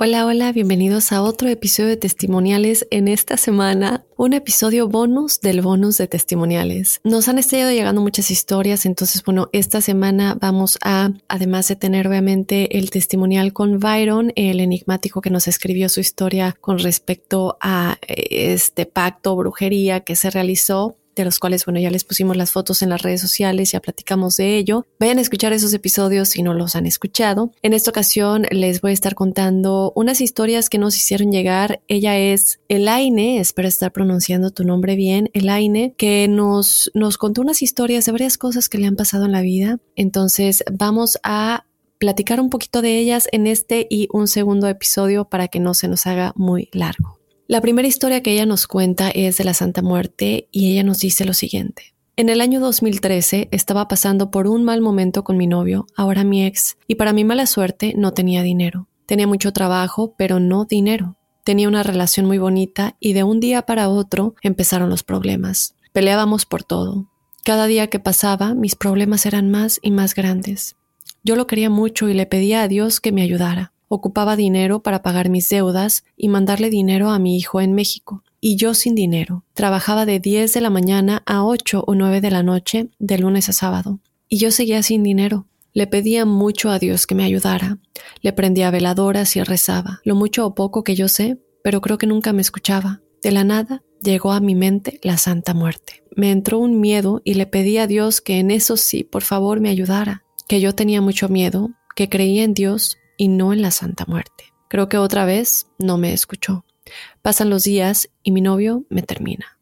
Hola, hola, bienvenidos a otro episodio de testimoniales. En esta semana, un episodio bonus del bonus de testimoniales. Nos han estado llegando muchas historias, entonces, bueno, esta semana vamos a, además de tener obviamente el testimonial con Byron, el enigmático que nos escribió su historia con respecto a eh, este pacto, brujería que se realizó de los cuales, bueno, ya les pusimos las fotos en las redes sociales, ya platicamos de ello. Vayan a escuchar esos episodios si no los han escuchado. En esta ocasión les voy a estar contando unas historias que nos hicieron llegar. Ella es Elaine, espero estar pronunciando tu nombre bien, Elaine, que nos, nos contó unas historias de varias cosas que le han pasado en la vida. Entonces vamos a platicar un poquito de ellas en este y un segundo episodio para que no se nos haga muy largo. La primera historia que ella nos cuenta es de la Santa Muerte y ella nos dice lo siguiente. En el año 2013 estaba pasando por un mal momento con mi novio, ahora mi ex, y para mi mala suerte no tenía dinero. Tenía mucho trabajo, pero no dinero. Tenía una relación muy bonita y de un día para otro empezaron los problemas. Peleábamos por todo. Cada día que pasaba mis problemas eran más y más grandes. Yo lo quería mucho y le pedía a Dios que me ayudara. Ocupaba dinero para pagar mis deudas y mandarle dinero a mi hijo en México. Y yo sin dinero. Trabajaba de 10 de la mañana a 8 o 9 de la noche, de lunes a sábado. Y yo seguía sin dinero. Le pedía mucho a Dios que me ayudara. Le prendía veladoras y rezaba. Lo mucho o poco que yo sé, pero creo que nunca me escuchaba. De la nada llegó a mi mente la Santa Muerte. Me entró un miedo y le pedí a Dios que en eso sí, por favor, me ayudara. Que yo tenía mucho miedo, que creía en Dios, y no en la Santa Muerte. Creo que otra vez no me escuchó. Pasan los días y mi novio me termina.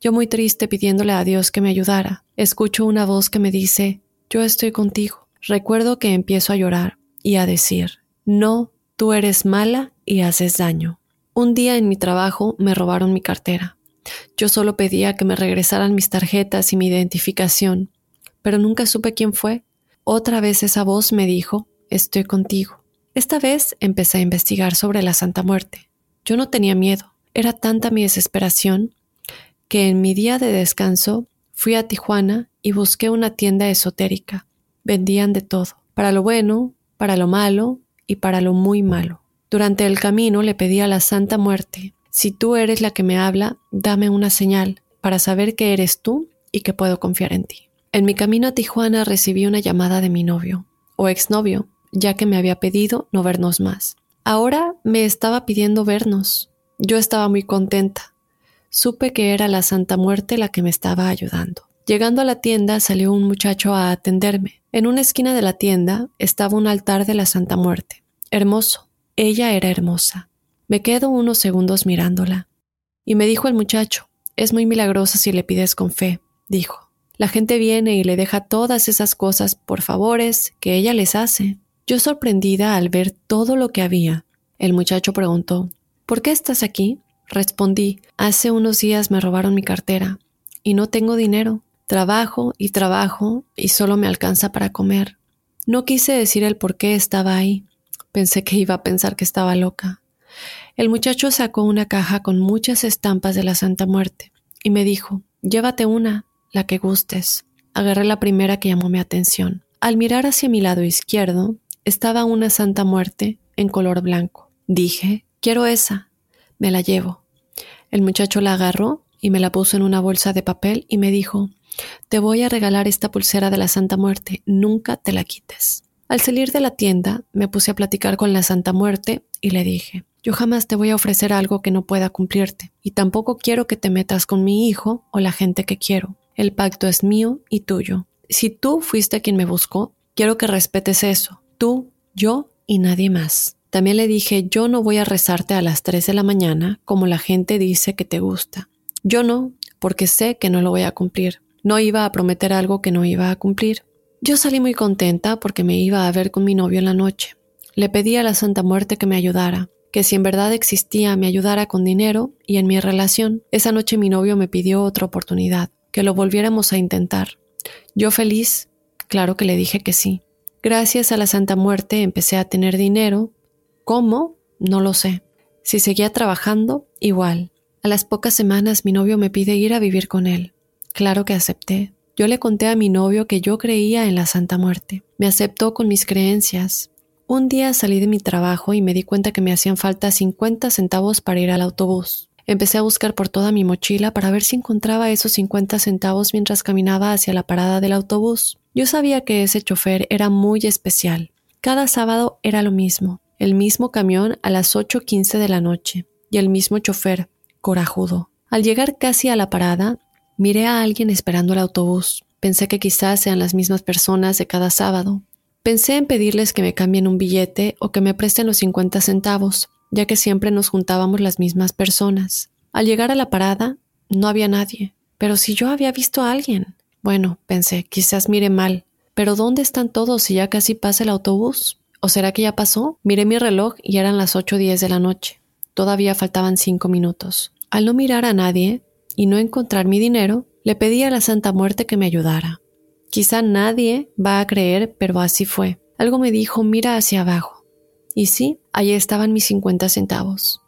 Yo muy triste pidiéndole a Dios que me ayudara, escucho una voz que me dice, yo estoy contigo. Recuerdo que empiezo a llorar y a decir, no, tú eres mala y haces daño. Un día en mi trabajo me robaron mi cartera. Yo solo pedía que me regresaran mis tarjetas y mi identificación, pero nunca supe quién fue. Otra vez esa voz me dijo, estoy contigo. Esta vez empecé a investigar sobre la Santa Muerte. Yo no tenía miedo. Era tanta mi desesperación que en mi día de descanso fui a Tijuana y busqué una tienda esotérica. Vendían de todo, para lo bueno, para lo malo y para lo muy malo. Durante el camino le pedí a la Santa Muerte, si tú eres la que me habla, dame una señal para saber que eres tú y que puedo confiar en ti. En mi camino a Tijuana recibí una llamada de mi novio, o exnovio, ya que me había pedido no vernos más. Ahora me estaba pidiendo vernos. Yo estaba muy contenta. Supe que era la Santa Muerte la que me estaba ayudando. Llegando a la tienda salió un muchacho a atenderme. En una esquina de la tienda estaba un altar de la Santa Muerte. Hermoso. Ella era hermosa. Me quedo unos segundos mirándola. Y me dijo el muchacho, es muy milagrosa si le pides con fe, dijo. La gente viene y le deja todas esas cosas por favores que ella les hace. Yo sorprendida al ver todo lo que había. El muchacho preguntó, ¿Por qué estás aquí? Respondí, hace unos días me robaron mi cartera y no tengo dinero. Trabajo y trabajo y solo me alcanza para comer. No quise decir el por qué estaba ahí. Pensé que iba a pensar que estaba loca. El muchacho sacó una caja con muchas estampas de la Santa Muerte y me dijo, llévate una, la que gustes. Agarré la primera que llamó mi atención. Al mirar hacia mi lado izquierdo, estaba una Santa Muerte en color blanco. Dije, quiero esa, me la llevo. El muchacho la agarró y me la puso en una bolsa de papel y me dijo, te voy a regalar esta pulsera de la Santa Muerte, nunca te la quites. Al salir de la tienda, me puse a platicar con la Santa Muerte y le dije, yo jamás te voy a ofrecer algo que no pueda cumplirte, y tampoco quiero que te metas con mi hijo o la gente que quiero. El pacto es mío y tuyo. Si tú fuiste quien me buscó, quiero que respetes eso. Tú, yo y nadie más. También le dije, yo no voy a rezarte a las 3 de la mañana como la gente dice que te gusta. Yo no, porque sé que no lo voy a cumplir. No iba a prometer algo que no iba a cumplir. Yo salí muy contenta porque me iba a ver con mi novio en la noche. Le pedí a la Santa Muerte que me ayudara, que si en verdad existía me ayudara con dinero y en mi relación. Esa noche mi novio me pidió otra oportunidad, que lo volviéramos a intentar. Yo feliz, claro que le dije que sí. Gracias a la Santa Muerte empecé a tener dinero. ¿Cómo? No lo sé. Si seguía trabajando, igual. A las pocas semanas mi novio me pide ir a vivir con él. Claro que acepté. Yo le conté a mi novio que yo creía en la Santa Muerte. Me aceptó con mis creencias. Un día salí de mi trabajo y me di cuenta que me hacían falta 50 centavos para ir al autobús. Empecé a buscar por toda mi mochila para ver si encontraba esos 50 centavos mientras caminaba hacia la parada del autobús. Yo sabía que ese chofer era muy especial. Cada sábado era lo mismo, el mismo camión a las 8.15 de la noche y el mismo chofer, corajudo. Al llegar casi a la parada, miré a alguien esperando el autobús. Pensé que quizás sean las mismas personas de cada sábado. Pensé en pedirles que me cambien un billete o que me presten los 50 centavos, ya que siempre nos juntábamos las mismas personas. Al llegar a la parada, no había nadie. Pero si yo había visto a alguien. Bueno, pensé, quizás mire mal. Pero ¿dónde están todos si ya casi pasa el autobús? ¿O será que ya pasó? Miré mi reloj y eran las ocho diez de la noche. Todavía faltaban cinco minutos. Al no mirar a nadie y no encontrar mi dinero, le pedí a la Santa Muerte que me ayudara. Quizá nadie va a creer, pero así fue. Algo me dijo, mira hacia abajo. Y sí, allí estaban mis 50 centavos.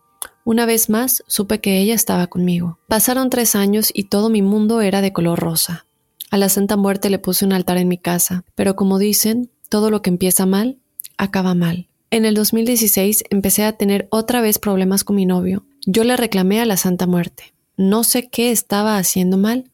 Una vez más supe que ella estaba conmigo. Pasaron tres años y todo mi mundo era de color rosa. A la Santa Muerte le puse un altar en mi casa, pero como dicen, todo lo que empieza mal, acaba mal. En el 2016 empecé a tener otra vez problemas con mi novio. Yo le reclamé a la Santa Muerte. No sé qué estaba haciendo mal,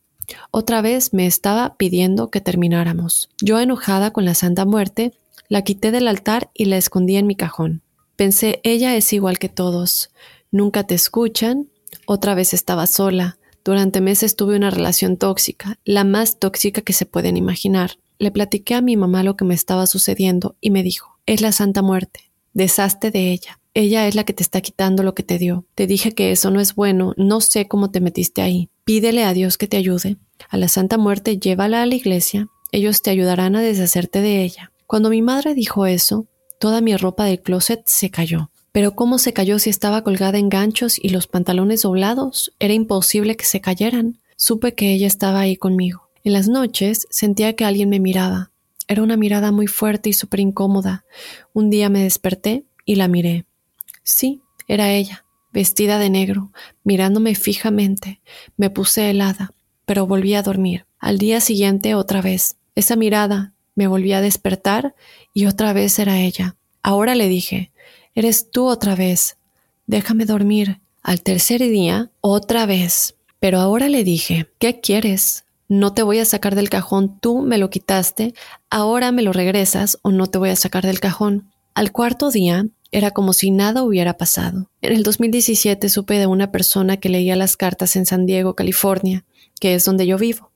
otra vez me estaba pidiendo que termináramos. Yo enojada con la Santa Muerte, la quité del altar y la escondí en mi cajón. Pensé, ella es igual que todos. Nunca te escuchan. Otra vez estaba sola. Durante meses tuve una relación tóxica, la más tóxica que se pueden imaginar. Le platiqué a mi mamá lo que me estaba sucediendo y me dijo, es la Santa Muerte. Deshazte de ella. Ella es la que te está quitando lo que te dio. Te dije que eso no es bueno, no sé cómo te metiste ahí. Pídele a Dios que te ayude. A la Santa Muerte llévala a la iglesia, ellos te ayudarán a deshacerte de ella. Cuando mi madre dijo eso, toda mi ropa del closet se cayó. Pero ¿cómo se cayó si estaba colgada en ganchos y los pantalones doblados? Era imposible que se cayeran. Supe que ella estaba ahí conmigo. En las noches sentía que alguien me miraba. Era una mirada muy fuerte y súper incómoda. Un día me desperté y la miré. Sí, era ella, vestida de negro, mirándome fijamente. Me puse helada, pero volví a dormir. Al día siguiente otra vez. Esa mirada me volví a despertar y otra vez era ella. Ahora le dije, eres tú otra vez. Déjame dormir. Al tercer día, otra vez. Pero ahora le dije, ¿qué quieres? No te voy a sacar del cajón, tú me lo quitaste, ahora me lo regresas o no te voy a sacar del cajón. Al cuarto día, era como si nada hubiera pasado. En el 2017 supe de una persona que leía las cartas en San Diego, California, que es donde yo vivo.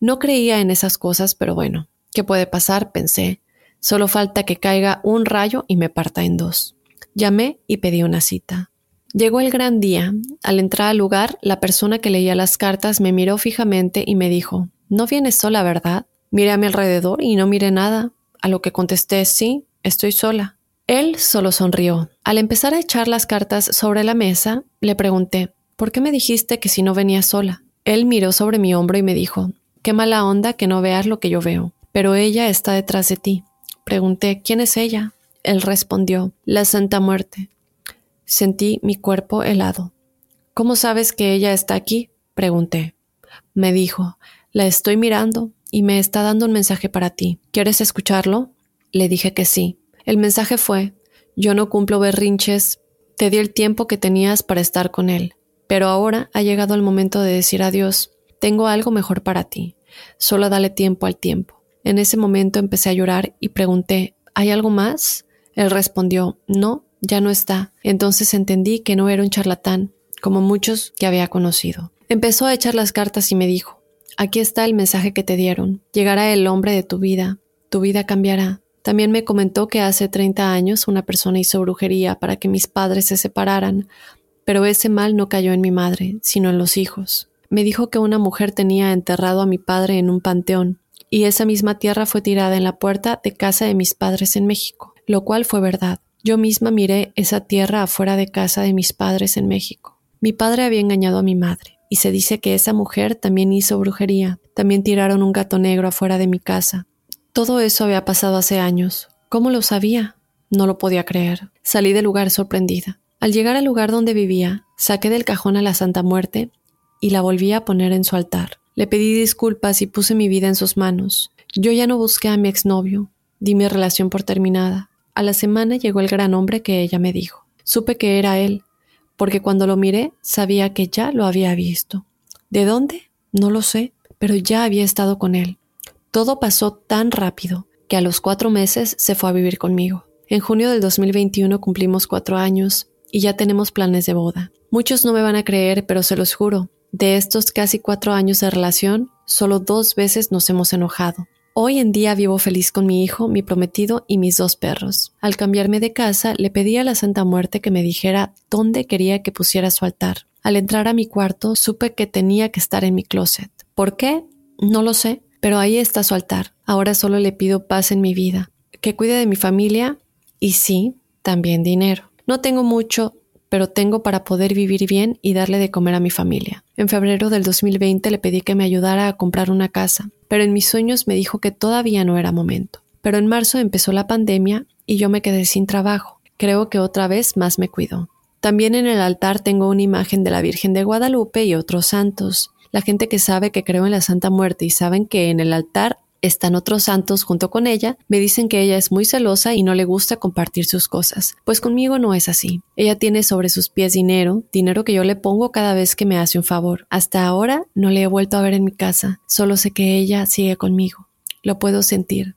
No creía en esas cosas, pero bueno, ¿qué puede pasar? pensé. Solo falta que caiga un rayo y me parta en dos. Llamé y pedí una cita. Llegó el gran día. Al entrar al lugar, la persona que leía las cartas me miró fijamente y me dijo, No vienes sola, ¿verdad? Miré a mi alrededor y no miré nada. A lo que contesté, sí, estoy sola. Él solo sonrió. Al empezar a echar las cartas sobre la mesa, le pregunté, ¿por qué me dijiste que si no venía sola? Él miró sobre mi hombro y me dijo, qué mala onda que no veas lo que yo veo, pero ella está detrás de ti. Pregunté, ¿quién es ella? Él respondió, la Santa Muerte. Sentí mi cuerpo helado. ¿Cómo sabes que ella está aquí? Pregunté. Me dijo, la estoy mirando y me está dando un mensaje para ti. ¿Quieres escucharlo? Le dije que sí. El mensaje fue, yo no cumplo berrinches, te di el tiempo que tenías para estar con él, pero ahora ha llegado el momento de decir adiós, tengo algo mejor para ti, solo dale tiempo al tiempo. En ese momento empecé a llorar y pregunté, ¿hay algo más? Él respondió, no, ya no está. Entonces entendí que no era un charlatán, como muchos que había conocido. Empezó a echar las cartas y me dijo, aquí está el mensaje que te dieron, llegará el hombre de tu vida, tu vida cambiará, También me comentó que hace 30 años una persona hizo brujería para que mis padres se separaran, pero ese mal no cayó en mi madre, sino en los hijos. Me dijo que una mujer tenía enterrado a mi padre en un panteón, y esa misma tierra fue tirada en la puerta de casa de mis padres en México, lo cual fue verdad. Yo misma miré esa tierra afuera de casa de mis padres en México. Mi padre había engañado a mi madre, y se dice que esa mujer también hizo brujería. También tiraron un gato negro afuera de mi casa. Todo eso había pasado hace años. ¿Cómo lo sabía? No lo podía creer. Salí del lugar sorprendida. Al llegar al lugar donde vivía, saqué del cajón a la Santa Muerte y la volví a poner en su altar. Le pedí disculpas y puse mi vida en sus manos. Yo ya no busqué a mi exnovio. Di mi relación por terminada. A la semana llegó el gran hombre que ella me dijo. Supe que era él, porque cuando lo miré sabía que ya lo había visto. ¿De dónde? No lo sé, pero ya había estado con él. Todo pasó tan rápido que a los cuatro meses se fue a vivir conmigo. En junio del 2021 cumplimos cuatro años y ya tenemos planes de boda. Muchos no me van a creer, pero se los juro, de estos casi cuatro años de relación, solo dos veces nos hemos enojado. Hoy en día vivo feliz con mi hijo, mi prometido y mis dos perros. Al cambiarme de casa, le pedí a la Santa Muerte que me dijera dónde quería que pusiera su altar. Al entrar a mi cuarto, supe que tenía que estar en mi closet. ¿Por qué? No lo sé, pero ahí está su altar. Ahora solo le pido paz en mi vida, que cuide de mi familia y sí, también dinero. No tengo mucho, pero tengo para poder vivir bien y darle de comer a mi familia. En febrero del 2020 le pedí que me ayudara a comprar una casa, pero en mis sueños me dijo que todavía no era momento. Pero en marzo empezó la pandemia y yo me quedé sin trabajo. Creo que otra vez más me cuidó. También en el altar tengo una imagen de la Virgen de Guadalupe y otros santos. La gente que sabe que creo en la Santa Muerte y saben que en el altar están otros santos junto con ella, me dicen que ella es muy celosa y no le gusta compartir sus cosas. Pues conmigo no es así. Ella tiene sobre sus pies dinero, dinero que yo le pongo cada vez que me hace un favor. Hasta ahora no le he vuelto a ver en mi casa, solo sé que ella sigue conmigo. Lo puedo sentir.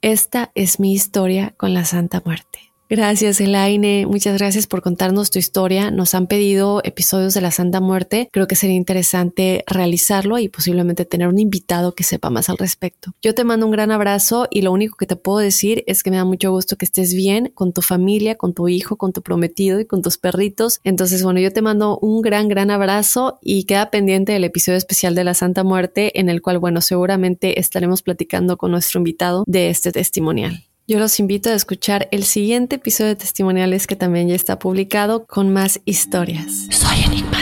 Esta es mi historia con la Santa Muerte. Gracias, Elaine. Muchas gracias por contarnos tu historia. Nos han pedido episodios de la Santa Muerte. Creo que sería interesante realizarlo y posiblemente tener un invitado que sepa más al respecto. Yo te mando un gran abrazo y lo único que te puedo decir es que me da mucho gusto que estés bien con tu familia, con tu hijo, con tu prometido y con tus perritos. Entonces, bueno, yo te mando un gran, gran abrazo y queda pendiente el episodio especial de la Santa Muerte en el cual, bueno, seguramente estaremos platicando con nuestro invitado de este testimonial. Yo los invito a escuchar el siguiente episodio de testimoniales que también ya está publicado con más historias. Soy enigmático.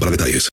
para detalles.